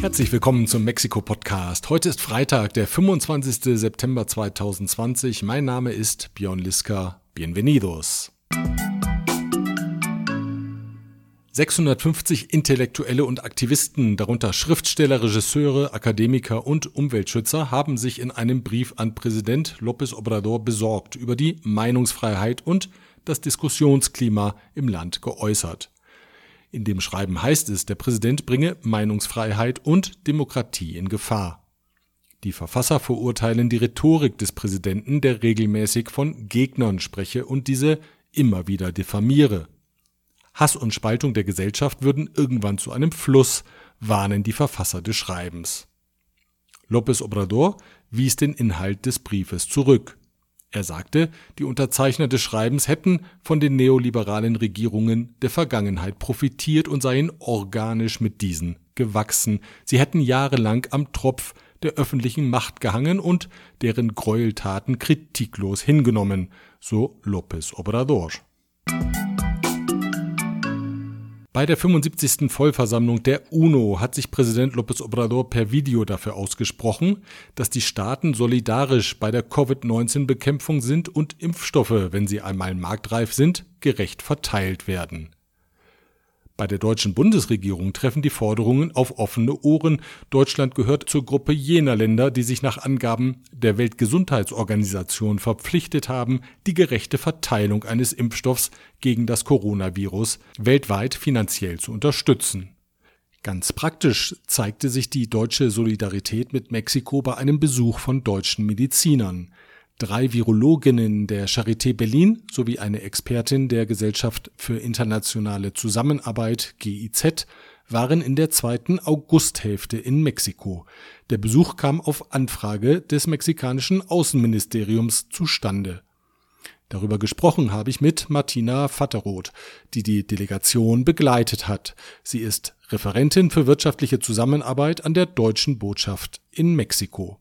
Herzlich willkommen zum Mexiko-Podcast. Heute ist Freitag, der 25. September 2020. Mein Name ist Björn Liska. Bienvenidos. 650 Intellektuelle und Aktivisten, darunter Schriftsteller, Regisseure, Akademiker und Umweltschützer, haben sich in einem Brief an Präsident López Obrador besorgt über die Meinungsfreiheit und das Diskussionsklima im Land geäußert. In dem Schreiben heißt es, der Präsident bringe Meinungsfreiheit und Demokratie in Gefahr. Die Verfasser verurteilen die Rhetorik des Präsidenten, der regelmäßig von Gegnern spreche und diese immer wieder diffamiere. Hass und Spaltung der Gesellschaft würden irgendwann zu einem Fluss, warnen die Verfasser des Schreibens. López Obrador wies den Inhalt des Briefes zurück. Er sagte, die Unterzeichner des Schreibens hätten von den neoliberalen Regierungen der Vergangenheit profitiert und seien organisch mit diesen gewachsen. Sie hätten jahrelang am Tropf der öffentlichen Macht gehangen und deren Gräueltaten kritiklos hingenommen, so López Obrador. Bei der 75. Vollversammlung der UNO hat sich Präsident López Obrador per Video dafür ausgesprochen, dass die Staaten solidarisch bei der Covid-19-Bekämpfung sind und Impfstoffe, wenn sie einmal marktreif sind, gerecht verteilt werden. Bei der deutschen Bundesregierung treffen die Forderungen auf offene Ohren. Deutschland gehört zur Gruppe jener Länder, die sich nach Angaben der Weltgesundheitsorganisation verpflichtet haben, die gerechte Verteilung eines Impfstoffs gegen das Coronavirus weltweit finanziell zu unterstützen. Ganz praktisch zeigte sich die deutsche Solidarität mit Mexiko bei einem Besuch von deutschen Medizinern. Drei Virologinnen der Charité Berlin sowie eine Expertin der Gesellschaft für internationale Zusammenarbeit GIZ waren in der zweiten Augusthälfte in Mexiko. Der Besuch kam auf Anfrage des mexikanischen Außenministeriums zustande. Darüber gesprochen habe ich mit Martina Vatteroth, die die Delegation begleitet hat. Sie ist Referentin für wirtschaftliche Zusammenarbeit an der deutschen Botschaft in Mexiko.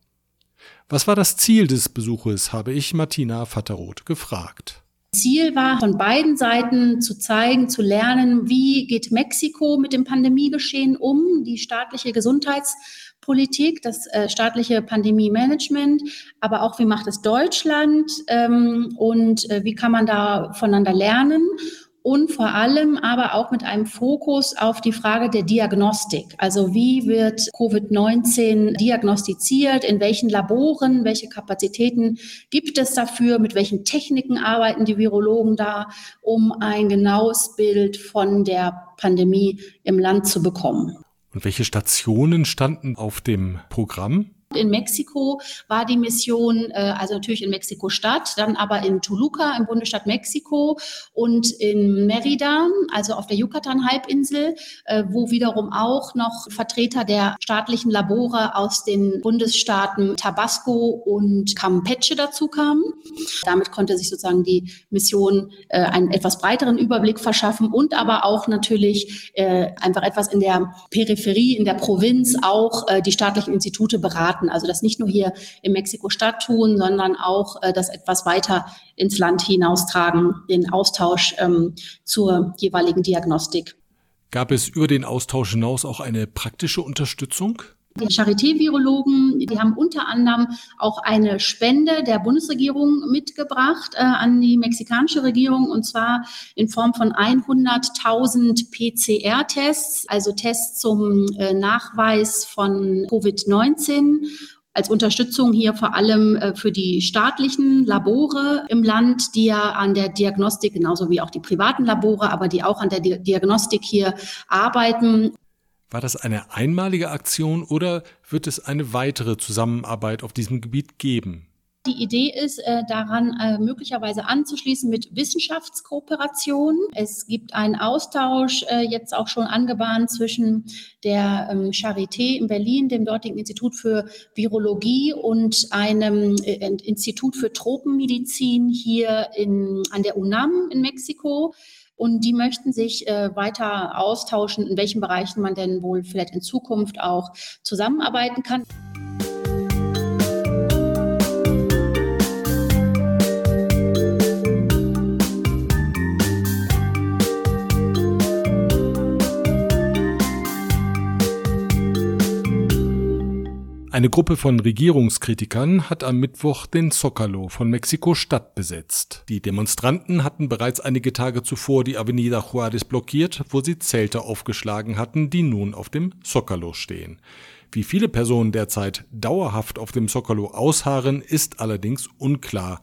Was war das Ziel des Besuches, habe ich Martina Vatteroth gefragt. Ziel war von beiden Seiten zu zeigen, zu lernen, wie geht Mexiko mit dem Pandemiegeschehen um, die staatliche Gesundheitspolitik, das äh, staatliche Pandemie-Management, aber auch wie macht es Deutschland ähm, und äh, wie kann man da voneinander lernen und vor allem aber auch mit einem Fokus auf die Frage der Diagnostik. Also wie wird Covid-19 diagnostiziert, in welchen Laboren, welche Kapazitäten gibt es dafür, mit welchen Techniken arbeiten die Virologen da, um ein genaues Bild von der Pandemie im Land zu bekommen. Und welche Stationen standen auf dem Programm? In Mexiko war die Mission, äh, also natürlich in Mexiko-Stadt, dann aber in Toluca im Bundesstaat Mexiko und in Merida, also auf der Yucatan-Halbinsel, äh, wo wiederum auch noch Vertreter der staatlichen Labore aus den Bundesstaaten Tabasco und Campeche dazu kamen. Damit konnte sich sozusagen die Mission äh, einen etwas breiteren Überblick verschaffen und aber auch natürlich einfach etwas in der Peripherie, in der Provinz auch die staatlichen Institute beraten Staaten. Also das nicht nur hier in Mexiko-Stadt tun, sondern auch äh, das etwas weiter ins Land hinaustragen, den Austausch ähm, zur jeweiligen Diagnostik. Gab es über den Austausch hinaus auch eine praktische Unterstützung? Die Charité-Virologen, die haben unter anderem auch eine Spende der Bundesregierung mitgebracht äh, an die mexikanische Regierung und zwar in Form von 100.000 PCR-Tests, also Tests zum äh, Nachweis von Covid-19 als Unterstützung hier vor allem äh, für die staatlichen Labore im Land, die ja an der Diagnostik, genauso wie auch die privaten Labore, aber die auch an der Diagnostik hier arbeiten. War das eine einmalige Aktion oder wird es eine weitere Zusammenarbeit auf diesem Gebiet geben? Die Idee ist, äh, daran äh, möglicherweise anzuschließen mit Wissenschaftskooperation. Es gibt einen Austausch äh, jetzt auch schon angebahnt zwischen der ähm, Charité in Berlin, dem dortigen Institut für Virologie und einem Institut für Tropenmedizin hier in, an der UNAM in Mexiko. Und die möchten sich äh, weiter austauschen, in welchen Bereichen man denn wohl vielleicht in Zukunft auch zusammenarbeiten kann. Eine Gruppe von Regierungskritikern hat am Mittwoch den Zócalo von Mexiko-Stadt besetzt. Die Demonstranten hatten bereits einige Tage zuvor die Avenida Juárez blockiert, wo sie Zelte aufgeschlagen hatten, die nun auf dem Zócalo stehen. Wie viele Personen derzeit dauerhaft auf dem Zócalo ausharren, ist allerdings unklar.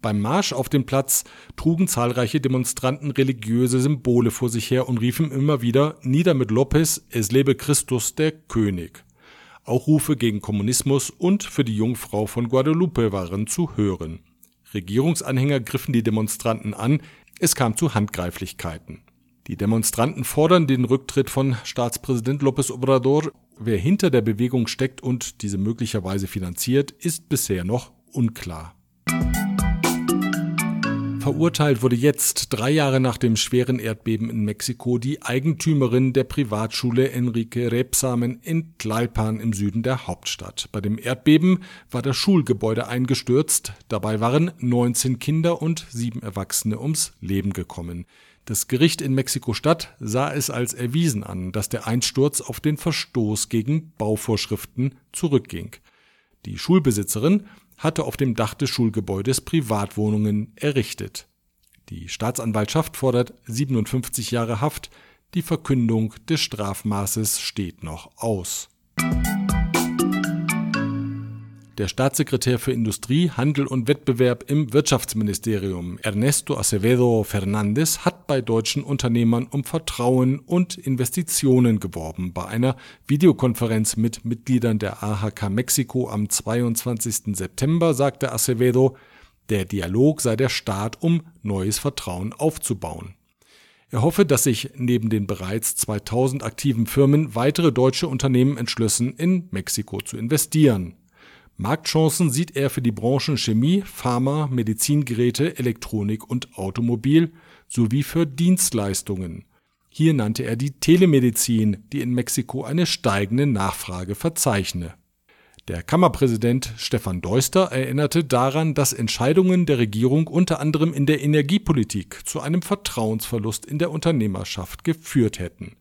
Beim Marsch auf dem Platz trugen zahlreiche Demonstranten religiöse Symbole vor sich her und riefen immer wieder Nieder mit Lopez, es lebe Christus der König. Auch Rufe gegen Kommunismus und für die Jungfrau von Guadalupe waren zu hören. Regierungsanhänger griffen die Demonstranten an, es kam zu Handgreiflichkeiten. Die Demonstranten fordern den Rücktritt von Staatspräsident López Obrador. Wer hinter der Bewegung steckt und diese möglicherweise finanziert, ist bisher noch unklar. Verurteilt wurde jetzt, drei Jahre nach dem schweren Erdbeben in Mexiko, die Eigentümerin der Privatschule Enrique Rebsamen in Tlalpan im Süden der Hauptstadt. Bei dem Erdbeben war das Schulgebäude eingestürzt. Dabei waren 19 Kinder und sieben Erwachsene ums Leben gekommen. Das Gericht in Mexiko-Stadt sah es als erwiesen an, dass der Einsturz auf den Verstoß gegen Bauvorschriften zurückging. Die Schulbesitzerin hatte auf dem Dach des Schulgebäudes Privatwohnungen errichtet. Die Staatsanwaltschaft fordert 57 Jahre Haft, die Verkündung des Strafmaßes steht noch aus. Der Staatssekretär für Industrie, Handel und Wettbewerb im Wirtschaftsministerium, Ernesto Acevedo Fernandez, hat bei deutschen Unternehmern um Vertrauen und Investitionen geworben. Bei einer Videokonferenz mit Mitgliedern der AHK Mexiko am 22. September sagte Acevedo, der Dialog sei der Start, um neues Vertrauen aufzubauen. Er hoffe, dass sich neben den bereits 2000 aktiven Firmen weitere deutsche Unternehmen entschlüssen, in Mexiko zu investieren. Marktchancen sieht er für die Branchen Chemie, Pharma, Medizingeräte, Elektronik und Automobil sowie für Dienstleistungen. Hier nannte er die Telemedizin, die in Mexiko eine steigende Nachfrage verzeichne. Der Kammerpräsident Stefan Deuster erinnerte daran, dass Entscheidungen der Regierung unter anderem in der Energiepolitik zu einem Vertrauensverlust in der Unternehmerschaft geführt hätten.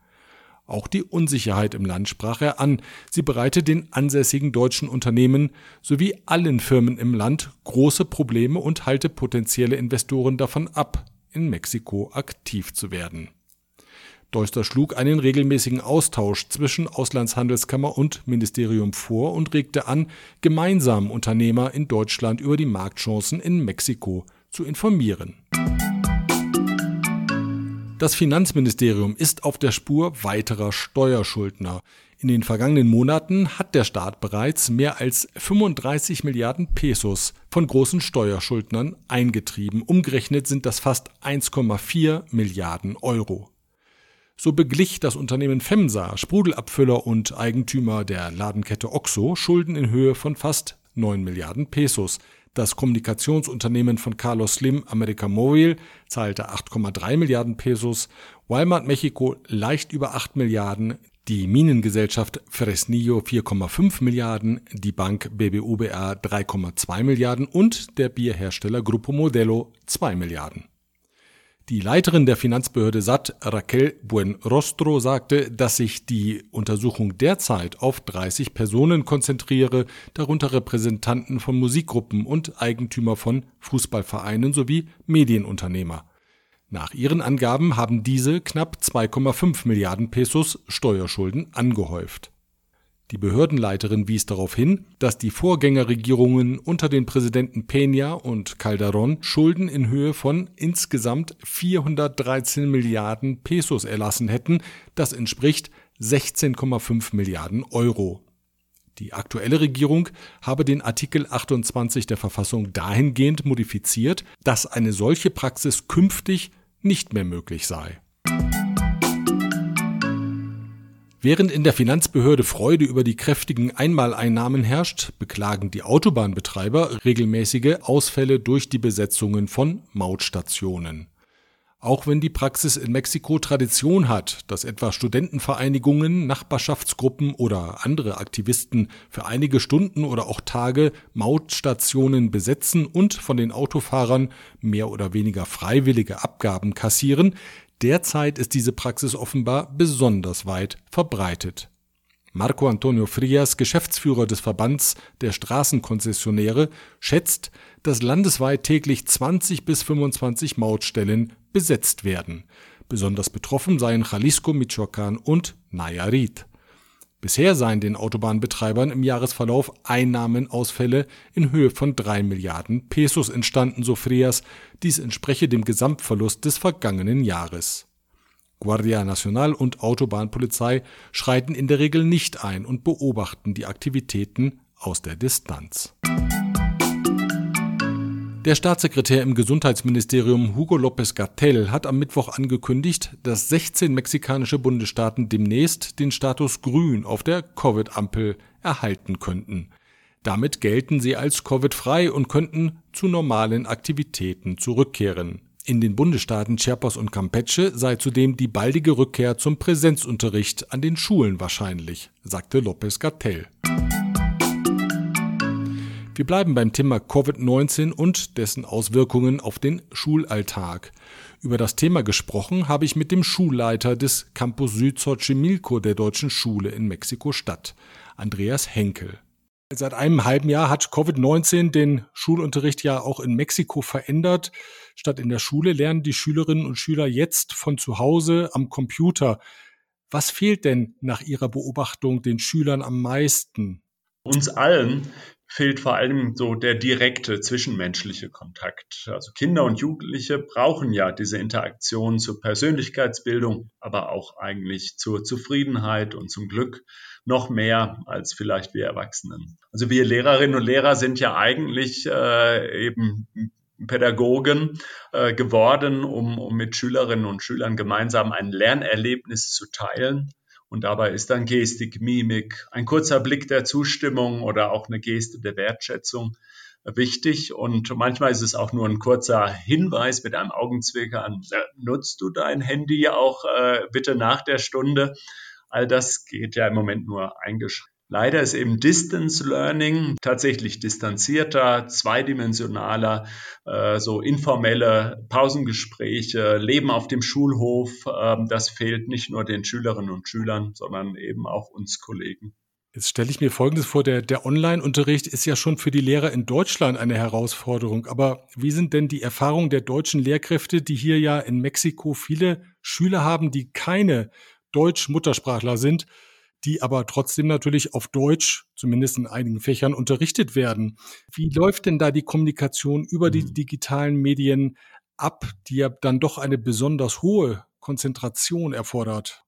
Auch die Unsicherheit im Land sprach er an. Sie bereite den ansässigen deutschen Unternehmen sowie allen Firmen im Land große Probleme und halte potenzielle Investoren davon ab, in Mexiko aktiv zu werden. Deuster schlug einen regelmäßigen Austausch zwischen Auslandshandelskammer und Ministerium vor und regte an, gemeinsam Unternehmer in Deutschland über die Marktchancen in Mexiko zu informieren. Das Finanzministerium ist auf der Spur weiterer Steuerschuldner. In den vergangenen Monaten hat der Staat bereits mehr als 35 Milliarden Pesos von großen Steuerschuldnern eingetrieben. Umgerechnet sind das fast 1,4 Milliarden Euro. So beglich das Unternehmen FEMSA, Sprudelabfüller und Eigentümer der Ladenkette OXO, Schulden in Höhe von fast 9 Milliarden Pesos. Das Kommunikationsunternehmen von Carlos Slim, America Móvil, zahlte 8,3 Milliarden Pesos, Walmart Mexiko leicht über 8 Milliarden, die Minengesellschaft Fresnillo 4,5 Milliarden, die Bank BBUBA 3,2 Milliarden. Und der Bierhersteller Grupo Modelo 2 Milliarden. Die Leiterin der Finanzbehörde SAT, Raquel Buenrostro, sagte, dass sich die Untersuchung derzeit auf 30 Personen konzentriere, darunter Repräsentanten von Musikgruppen und Eigentümer von Fußballvereinen sowie Medienunternehmer. Nach ihren Angaben haben diese knapp 2,5 Milliarden Pesos Steuerschulden angehäuft. Die Behördenleiterin wies darauf hin, dass die Vorgängerregierungen unter den Präsidenten Peña und Calderón Schulden in Höhe von insgesamt 413 Milliarden Pesos erlassen hätten, das entspricht 16,5 Milliarden Euro. Die aktuelle Regierung habe den Artikel 28 der Verfassung dahingehend modifiziert, dass eine solche Praxis künftig nicht mehr möglich sei. Während in der Finanzbehörde Freude über die kräftigen Einmaleinnahmen herrscht, beklagen die Autobahnbetreiber regelmäßige Ausfälle durch die Besetzungen von Mautstationen. Auch wenn die Praxis in Mexiko Tradition hat, dass etwa Studentenvereinigungen, Nachbarschaftsgruppen oder andere Aktivisten für einige Stunden oder auch Tage Mautstationen besetzen und von den Autofahrern mehr oder weniger freiwillige Abgaben kassieren, Derzeit ist diese Praxis offenbar besonders weit verbreitet. Marco Antonio Frias, Geschäftsführer des Verbands der Straßenkonzessionäre, schätzt, dass landesweit täglich 20 bis 25 Mautstellen besetzt werden. Besonders betroffen seien Jalisco, Michoacán und Nayarit. Bisher seien den Autobahnbetreibern im Jahresverlauf Einnahmenausfälle in Höhe von drei Milliarden Pesos entstanden, so Frias. Dies entspreche dem Gesamtverlust des vergangenen Jahres. Guardia Nacional und Autobahnpolizei schreiten in der Regel nicht ein und beobachten die Aktivitäten aus der Distanz. Der Staatssekretär im Gesundheitsministerium Hugo López Gatell hat am Mittwoch angekündigt, dass 16 mexikanische Bundesstaaten demnächst den Status Grün auf der Covid-Ampel erhalten könnten. Damit gelten sie als Covid-frei und könnten zu normalen Aktivitäten zurückkehren. In den Bundesstaaten Chiapas und Campeche sei zudem die baldige Rückkehr zum Präsenzunterricht an den Schulen wahrscheinlich, sagte López Gatell. Wir bleiben beim Thema Covid-19 und dessen Auswirkungen auf den Schulalltag. Über das Thema gesprochen habe ich mit dem Schulleiter des Campus Süd Xochimilco der Deutschen Schule in Mexiko-Stadt, Andreas Henkel. Seit einem halben Jahr hat Covid-19 den Schulunterricht ja auch in Mexiko verändert. Statt in der Schule lernen die Schülerinnen und Schüler jetzt von zu Hause am Computer. Was fehlt denn nach Ihrer Beobachtung den Schülern am meisten? Uns allen fehlt vor allem so der direkte zwischenmenschliche Kontakt. Also Kinder und Jugendliche brauchen ja diese Interaktion zur Persönlichkeitsbildung, aber auch eigentlich zur Zufriedenheit und zum Glück noch mehr als vielleicht wir Erwachsenen. Also wir Lehrerinnen und Lehrer sind ja eigentlich äh, eben Pädagogen äh, geworden, um, um mit Schülerinnen und Schülern gemeinsam ein Lernerlebnis zu teilen. Und dabei ist dann Gestik, Mimik, ein kurzer Blick der Zustimmung oder auch eine Geste der Wertschätzung wichtig. Und manchmal ist es auch nur ein kurzer Hinweis mit einem Augenzwinkern. Nutzt du dein Handy auch äh, bitte nach der Stunde? All das geht ja im Moment nur eingeschränkt. Leider ist eben Distance Learning tatsächlich distanzierter, zweidimensionaler, äh, so informelle Pausengespräche, Leben auf dem Schulhof. Äh, das fehlt nicht nur den Schülerinnen und Schülern, sondern eben auch uns Kollegen. Jetzt stelle ich mir Folgendes vor, der, der Online-Unterricht ist ja schon für die Lehrer in Deutschland eine Herausforderung. Aber wie sind denn die Erfahrungen der deutschen Lehrkräfte, die hier ja in Mexiko viele Schüler haben, die keine Deutsch-Muttersprachler sind, die aber trotzdem natürlich auf Deutsch, zumindest in einigen Fächern, unterrichtet werden. Wie läuft denn da die Kommunikation über die mhm. digitalen Medien ab, die ja dann doch eine besonders hohe Konzentration erfordert?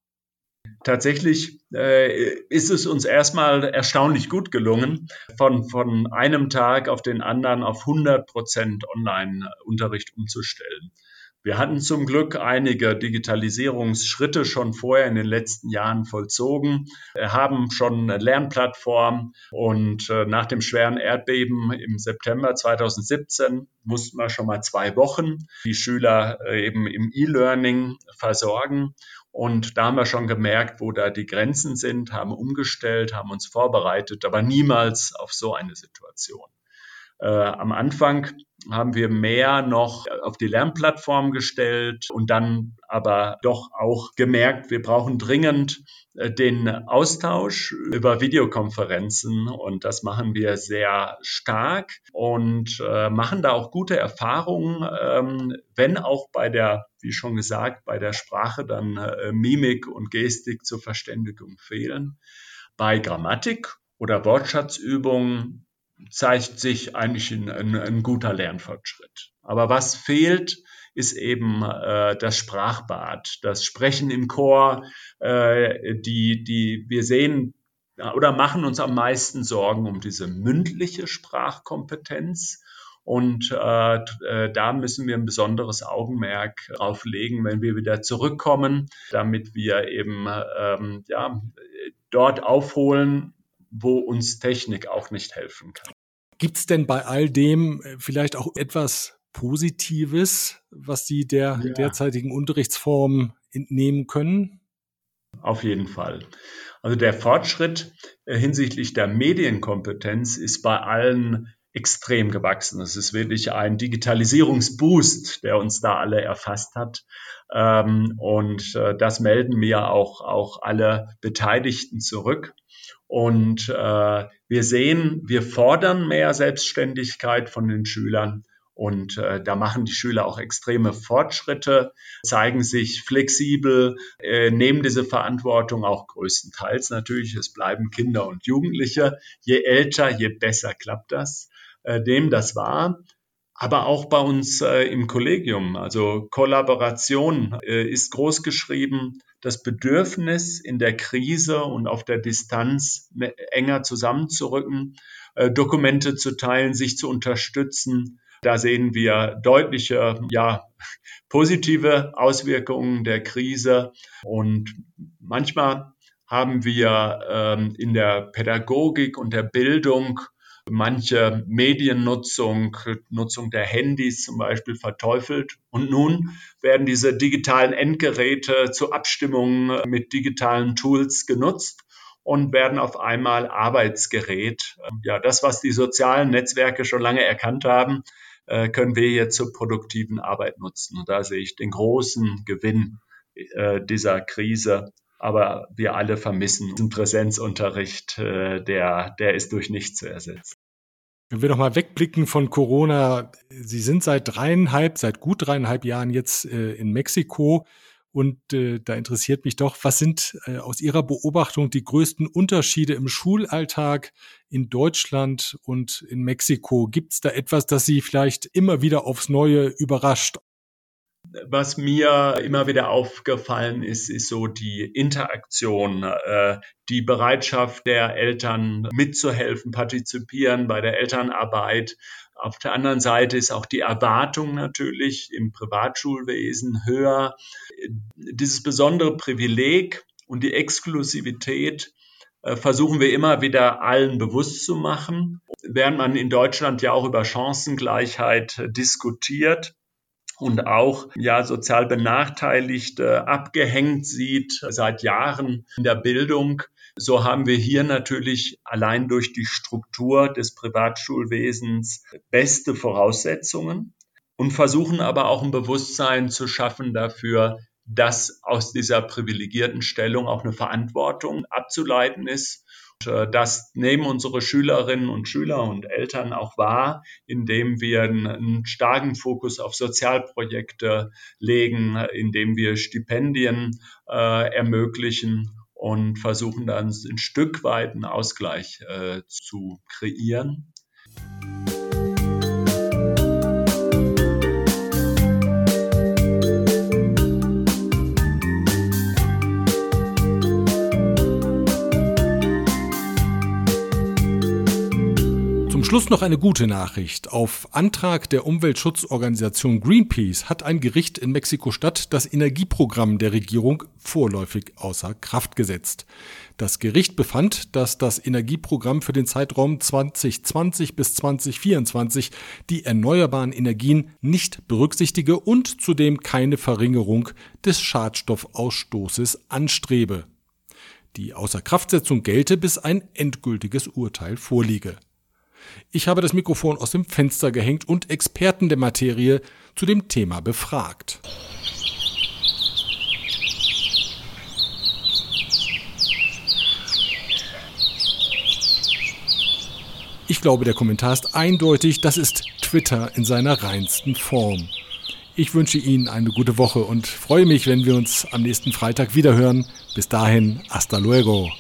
Tatsächlich äh, ist es uns erstmal erstaunlich gut gelungen, von, von einem Tag auf den anderen auf 100 Prozent Online-Unterricht umzustellen. Wir hatten zum Glück einige Digitalisierungsschritte schon vorher in den letzten Jahren vollzogen, wir haben schon eine Lernplattform und äh, nach dem schweren Erdbeben im September 2017 mussten wir schon mal zwei Wochen die Schüler äh, eben im E-Learning versorgen. Und da haben wir schon gemerkt, wo da die Grenzen sind, haben umgestellt, haben uns vorbereitet, aber niemals auf so eine Situation. Äh, am Anfang haben wir mehr noch auf die Lernplattform gestellt und dann aber doch auch gemerkt, wir brauchen dringend äh, den Austausch über Videokonferenzen und das machen wir sehr stark und äh, machen da auch gute Erfahrungen, ähm, wenn auch bei der, wie schon gesagt, bei der Sprache dann äh, Mimik und Gestik zur Verständigung fehlen. Bei Grammatik oder Wortschatzübungen zeigt sich eigentlich ein, ein, ein guter Lernfortschritt. Aber was fehlt, ist eben äh, das Sprachbad, das Sprechen im Chor, äh, die, die wir sehen oder machen uns am meisten Sorgen um diese mündliche Sprachkompetenz. Und äh, äh, da müssen wir ein besonderes Augenmerk drauf legen, wenn wir wieder zurückkommen, damit wir eben ähm, ja, dort aufholen, wo uns Technik auch nicht helfen kann. Gibt es denn bei all dem äh, vielleicht auch etwas Positives, was Sie der ja. derzeitigen Unterrichtsform entnehmen können? Auf jeden Fall. Also der Fortschritt äh, hinsichtlich der Medienkompetenz ist bei allen extrem gewachsen. Es ist wirklich ein Digitalisierungsboost, der uns da alle erfasst hat. Ähm, und äh, das melden mir auch, auch alle Beteiligten zurück. Und äh, wir sehen, wir fordern mehr Selbstständigkeit von den Schülern. Und äh, da machen die Schüler auch extreme Fortschritte, zeigen sich flexibel, äh, nehmen diese Verantwortung auch größtenteils natürlich. Es bleiben Kinder und Jugendliche. Je älter, je besser klappt das. Äh, dem das war aber auch bei uns äh, im Kollegium. Also Kollaboration äh, ist groß geschrieben. Das Bedürfnis in der Krise und auf der Distanz enger zusammenzurücken, äh, Dokumente zu teilen, sich zu unterstützen. Da sehen wir deutliche, ja, positive Auswirkungen der Krise. Und manchmal haben wir ähm, in der Pädagogik und der Bildung manche Mediennutzung, Nutzung der Handys zum Beispiel verteufelt. Und nun werden diese digitalen Endgeräte zu Abstimmungen mit digitalen Tools genutzt und werden auf einmal Arbeitsgerät. Ja, das, was die sozialen Netzwerke schon lange erkannt haben, äh, können wir jetzt zur produktiven Arbeit nutzen. Und da sehe ich den großen Gewinn äh, dieser Krise aber wir alle vermissen den Präsenzunterricht, äh, der, der ist durch nichts zu ersetzen. Wenn wir nochmal wegblicken von Corona, Sie sind seit dreieinhalb, seit gut dreieinhalb Jahren jetzt äh, in Mexiko. Und äh, da interessiert mich doch, was sind äh, aus Ihrer Beobachtung die größten Unterschiede im Schulalltag in Deutschland und in Mexiko? Gibt es da etwas, das Sie vielleicht immer wieder aufs Neue überrascht? Was mir immer wieder aufgefallen ist, ist so die Interaktion, äh, die Bereitschaft der Eltern mitzuhelfen, partizipieren bei der Elternarbeit. Auf der anderen Seite ist auch die Erwartung natürlich im Privatschulwesen höher. Dieses besondere Privileg und die Exklusivität äh, versuchen wir immer wieder allen bewusst zu machen. Während man in Deutschland ja auch über Chancengleichheit diskutiert, und auch ja sozial benachteiligte abgehängt sieht seit Jahren in der Bildung. So haben wir hier natürlich allein durch die Struktur des Privatschulwesens beste Voraussetzungen und versuchen aber auch ein Bewusstsein zu schaffen dafür, dass aus dieser privilegierten Stellung auch eine Verantwortung abzuleiten ist äh, das nehmen unsere Schülerinnen und Schüler und Eltern auch wahr, indem wir einen starken Fokus auf Sozialprojekte legen, indem wir Stipendien äh, ermöglichen und versuchen dann ein Stück weit einen Ausgleich äh, zu kreieren. Schluss noch eine gute Nachricht. Auf Antrag der Umweltschutzorganisation Greenpeace hat ein Gericht in Mexiko-Stadt das Energieprogramm der Regierung vorläufig außer Kraft gesetzt. Das Gericht befand, dass das Energieprogramm für den Zeitraum 2020 bis 2024 die erneuerbaren Energien nicht berücksichtige und zudem keine Verringerung des Schadstoffausstoßes anstrebe. Die Außerkraftsetzung gelte, bis ein endgültiges Urteil vorliege. Ich habe das Mikrofon aus dem Fenster gehängt und Experten der Materie zu dem Thema befragt. Ich glaube, der Kommentar ist eindeutig, das ist Twitter in seiner reinsten Form. Ich wünsche Ihnen eine gute Woche und freue mich, wenn wir uns am nächsten Freitag wiederhören. Bis dahin, hasta luego.